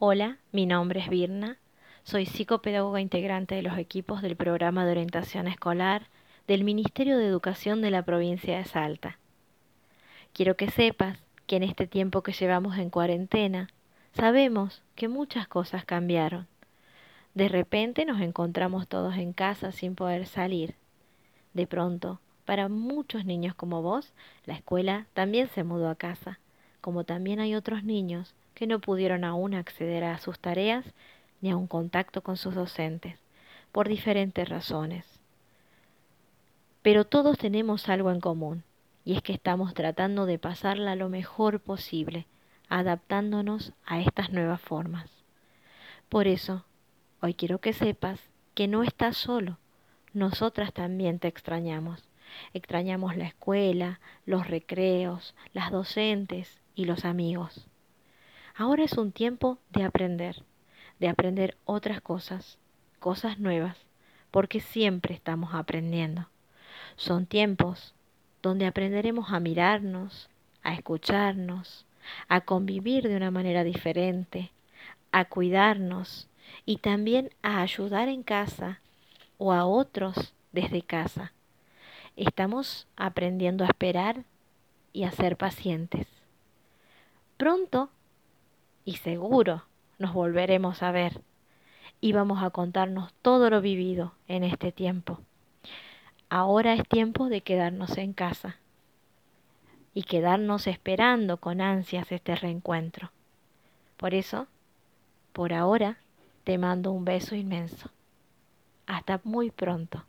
Hola, mi nombre es Birna, soy psicopedagoga integrante de los equipos del programa de orientación escolar del Ministerio de Educación de la provincia de Salta. Quiero que sepas que en este tiempo que llevamos en cuarentena, sabemos que muchas cosas cambiaron. De repente nos encontramos todos en casa sin poder salir. De pronto, para muchos niños como vos, la escuela también se mudó a casa, como también hay otros niños que no pudieron aún acceder a sus tareas ni a un contacto con sus docentes, por diferentes razones. Pero todos tenemos algo en común, y es que estamos tratando de pasarla lo mejor posible, adaptándonos a estas nuevas formas. Por eso, hoy quiero que sepas que no estás solo, nosotras también te extrañamos. Extrañamos la escuela, los recreos, las docentes y los amigos. Ahora es un tiempo de aprender, de aprender otras cosas, cosas nuevas, porque siempre estamos aprendiendo. Son tiempos donde aprenderemos a mirarnos, a escucharnos, a convivir de una manera diferente, a cuidarnos y también a ayudar en casa o a otros desde casa. Estamos aprendiendo a esperar y a ser pacientes. Pronto y seguro nos volveremos a ver y vamos a contarnos todo lo vivido en este tiempo. Ahora es tiempo de quedarnos en casa y quedarnos esperando con ansias este reencuentro. Por eso, por ahora, te mando un beso inmenso. Hasta muy pronto.